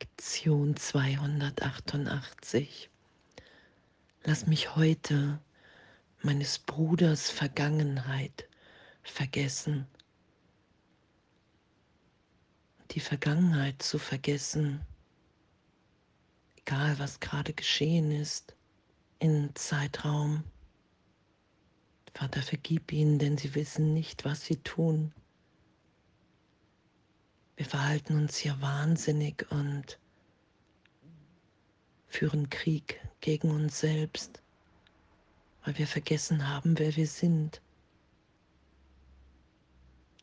Lektion 288. Lass mich heute meines Bruders Vergangenheit vergessen. Die Vergangenheit zu vergessen, egal was gerade geschehen ist, in Zeitraum. Vater, vergib ihnen, denn sie wissen nicht, was sie tun. Wir verhalten uns hier wahnsinnig und führen Krieg gegen uns selbst, weil wir vergessen haben, wer wir sind.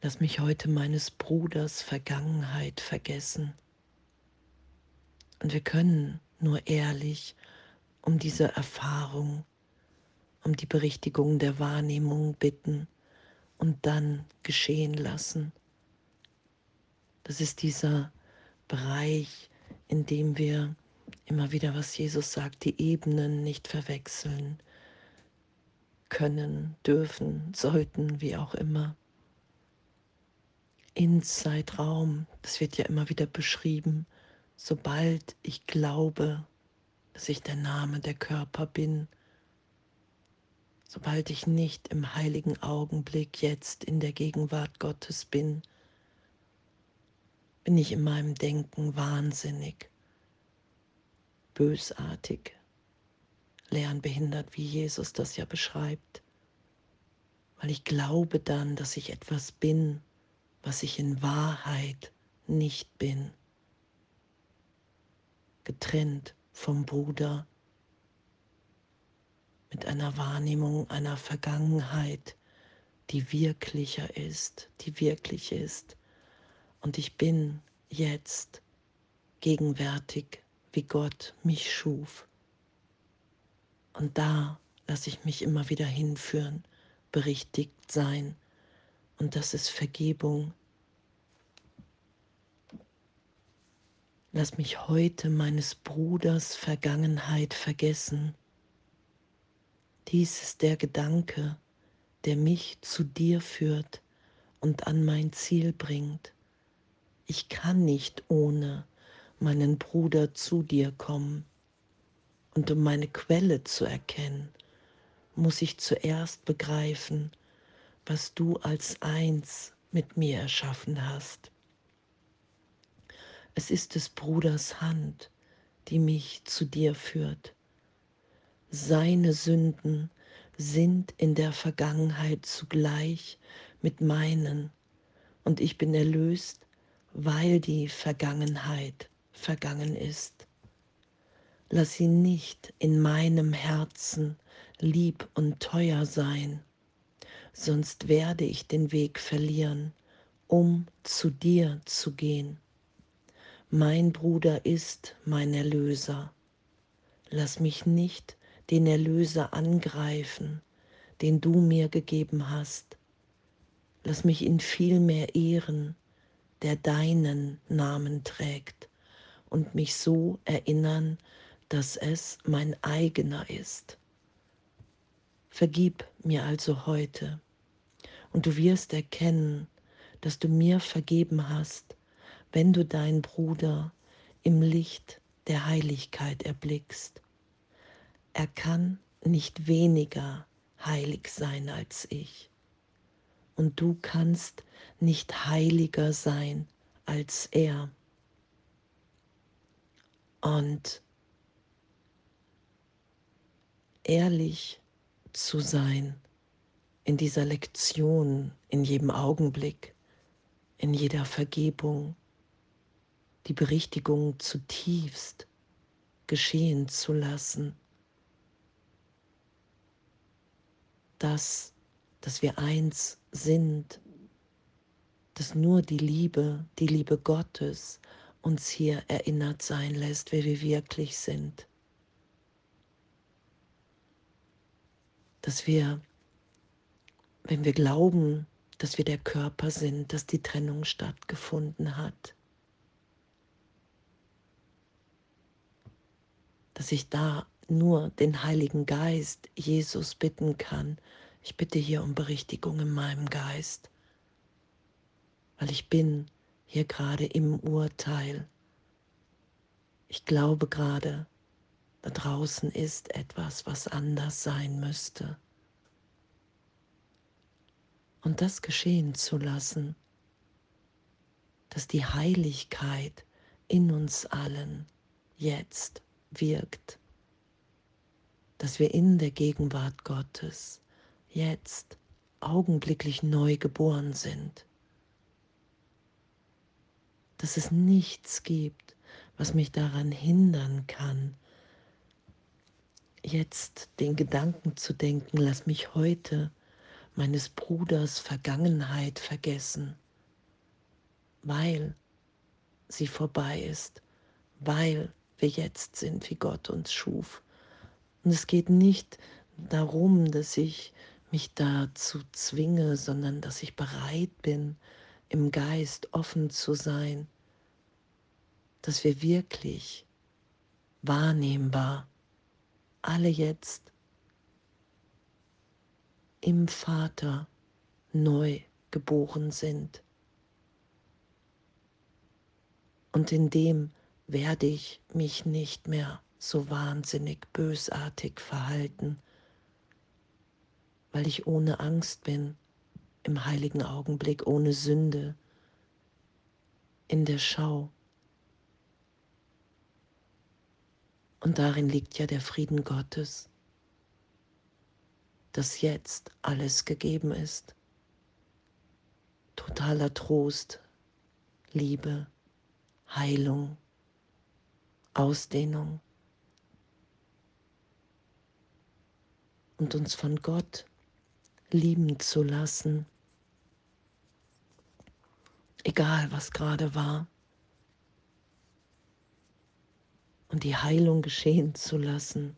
Lass mich heute meines Bruders Vergangenheit vergessen. Und wir können nur ehrlich um diese Erfahrung, um die Berichtigung der Wahrnehmung bitten und dann geschehen lassen. Das ist dieser Bereich, in dem wir immer wieder, was Jesus sagt, die Ebenen nicht verwechseln können, dürfen, sollten, wie auch immer. In Zeitraum, das wird ja immer wieder beschrieben, sobald ich glaube, dass ich der Name der Körper bin, sobald ich nicht im heiligen Augenblick jetzt in der Gegenwart Gottes bin, bin ich in meinem Denken wahnsinnig, bösartig, lernbehindert, wie Jesus das ja beschreibt, weil ich glaube dann, dass ich etwas bin, was ich in Wahrheit nicht bin, getrennt vom Bruder, mit einer Wahrnehmung einer Vergangenheit, die wirklicher ist, die wirklich ist, und ich bin jetzt gegenwärtig, wie Gott mich schuf. Und da lasse ich mich immer wieder hinführen, berichtigt sein. Und das ist Vergebung. Lass mich heute meines Bruders Vergangenheit vergessen. Dies ist der Gedanke, der mich zu dir führt und an mein Ziel bringt. Ich kann nicht ohne meinen Bruder zu dir kommen. Und um meine Quelle zu erkennen, muss ich zuerst begreifen, was du als eins mit mir erschaffen hast. Es ist des Bruders Hand, die mich zu dir führt. Seine Sünden sind in der Vergangenheit zugleich mit meinen, und ich bin erlöst weil die Vergangenheit vergangen ist. Lass sie nicht in meinem Herzen lieb und teuer sein, sonst werde ich den Weg verlieren, um zu dir zu gehen. Mein Bruder ist mein Erlöser. Lass mich nicht den Erlöser angreifen, den du mir gegeben hast. Lass mich ihn vielmehr ehren der deinen Namen trägt und mich so erinnern, dass es mein eigener ist. Vergib mir also heute und du wirst erkennen, dass du mir vergeben hast, wenn du deinen Bruder im Licht der Heiligkeit erblickst. Er kann nicht weniger heilig sein als ich und du kannst nicht heiliger sein als er. Und ehrlich zu sein in dieser Lektion, in jedem Augenblick, in jeder Vergebung, die Berichtigung zutiefst geschehen zu lassen, das dass wir eins sind, dass nur die Liebe, die Liebe Gottes uns hier erinnert sein lässt, wer wir wirklich sind. Dass wir, wenn wir glauben, dass wir der Körper sind, dass die Trennung stattgefunden hat, dass ich da nur den Heiligen Geist, Jesus, bitten kann, ich bitte hier um Berichtigung in meinem Geist, weil ich bin hier gerade im Urteil. ich glaube gerade, da draußen ist etwas, was anders sein müsste. Und das geschehen zu lassen, dass die Heiligkeit in uns allen jetzt wirkt, dass wir in der Gegenwart Gottes jetzt augenblicklich neu geboren sind, dass es nichts gibt, was mich daran hindern kann, jetzt den Gedanken zu denken, lass mich heute meines Bruders Vergangenheit vergessen, weil sie vorbei ist, weil wir jetzt sind, wie Gott uns schuf. Und es geht nicht darum, dass ich mich dazu zwinge, sondern dass ich bereit bin, im Geist offen zu sein, dass wir wirklich wahrnehmbar alle jetzt im Vater neu geboren sind. Und in dem werde ich mich nicht mehr so wahnsinnig bösartig verhalten, weil ich ohne Angst bin im heiligen Augenblick, ohne Sünde, in der Schau. Und darin liegt ja der Frieden Gottes, dass jetzt alles gegeben ist. Totaler Trost, Liebe, Heilung, Ausdehnung. Und uns von Gott lieben zu lassen, egal was gerade war. und die Heilung geschehen zu lassen.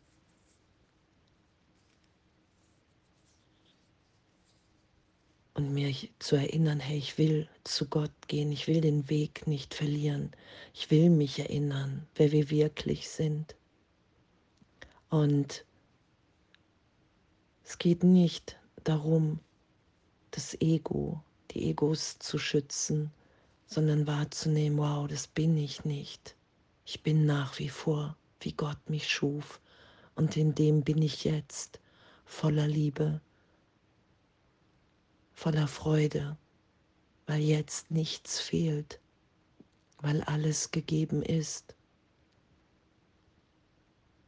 Und mir zu erinnern, hey, ich will zu Gott gehen, ich will den Weg nicht verlieren, ich will mich erinnern, wer wir wirklich sind. Und es geht nicht darum, das Ego, die Egos zu schützen, sondern wahrzunehmen, wow, das bin ich nicht. Ich bin nach wie vor, wie Gott mich schuf, und in dem bin ich jetzt voller Liebe, voller Freude, weil jetzt nichts fehlt, weil alles gegeben ist.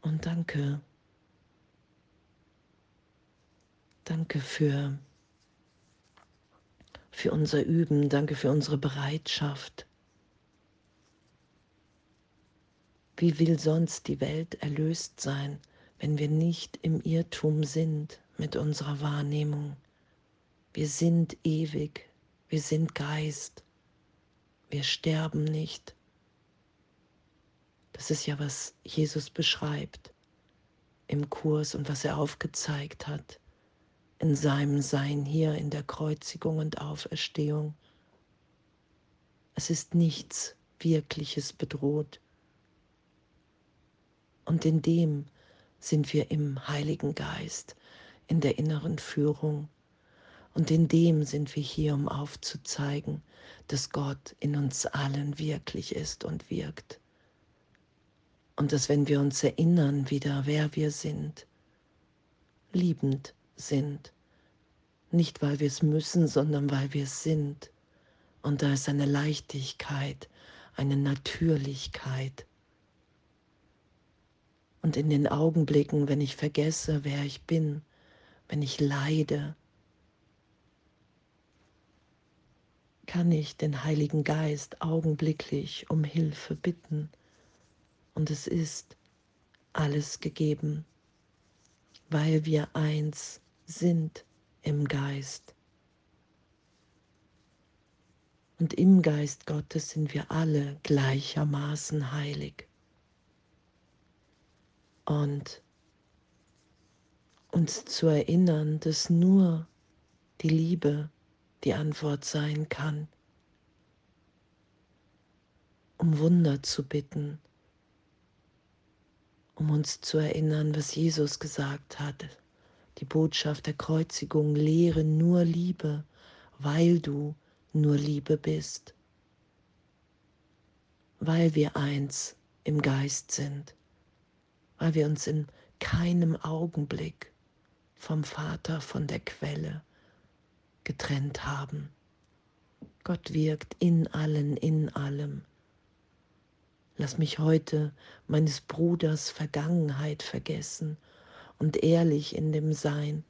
Und danke, danke für, für unser Üben, danke für unsere Bereitschaft Wie will sonst die Welt erlöst sein, wenn wir nicht im Irrtum sind mit unserer Wahrnehmung? Wir sind ewig, wir sind Geist, wir sterben nicht. Das ist ja, was Jesus beschreibt im Kurs und was er aufgezeigt hat in seinem Sein hier in der Kreuzigung und Auferstehung. Es ist nichts Wirkliches bedroht. Und in dem sind wir im Heiligen Geist, in der inneren Führung. Und in dem sind wir hier, um aufzuzeigen, dass Gott in uns allen wirklich ist und wirkt. Und dass wenn wir uns erinnern wieder, wer wir sind, liebend sind, nicht weil wir es müssen, sondern weil wir es sind. Und da ist eine Leichtigkeit, eine Natürlichkeit, und in den Augenblicken, wenn ich vergesse, wer ich bin, wenn ich leide, kann ich den Heiligen Geist augenblicklich um Hilfe bitten. Und es ist alles gegeben, weil wir eins sind im Geist. Und im Geist Gottes sind wir alle gleichermaßen heilig und uns zu erinnern, dass nur die Liebe die Antwort sein kann, um Wunder zu bitten, um uns zu erinnern, was Jesus gesagt hat, die Botschaft der Kreuzigung, lehre nur Liebe, weil du nur Liebe bist, weil wir eins im Geist sind, weil wir uns in keinem Augenblick vom Vater, von der Quelle getrennt haben. Gott wirkt in allen, in allem. Lass mich heute meines Bruders Vergangenheit vergessen und ehrlich in dem Sein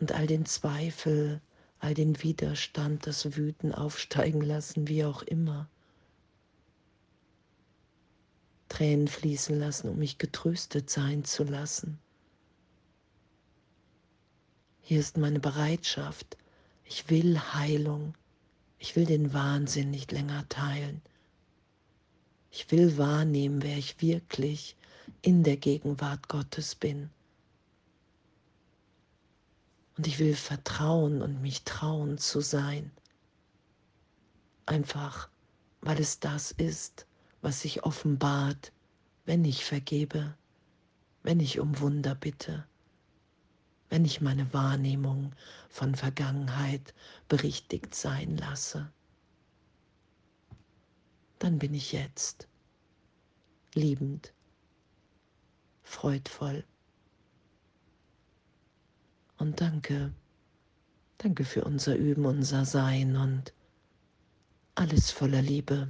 und all den Zweifel, all den Widerstand, das Wüten aufsteigen lassen, wie auch immer. Tränen fließen lassen, um mich getröstet sein zu lassen. Hier ist meine Bereitschaft. Ich will Heilung. Ich will den Wahnsinn nicht länger teilen. Ich will wahrnehmen, wer ich wirklich in der Gegenwart Gottes bin. Und ich will vertrauen und mich trauen zu sein. Einfach, weil es das ist, was sich offenbart, wenn ich vergebe, wenn ich um Wunder bitte, wenn ich meine Wahrnehmung von Vergangenheit berichtigt sein lasse. Dann bin ich jetzt liebend, freudvoll. Und danke, danke für unser Üben, unser Sein und alles voller Liebe.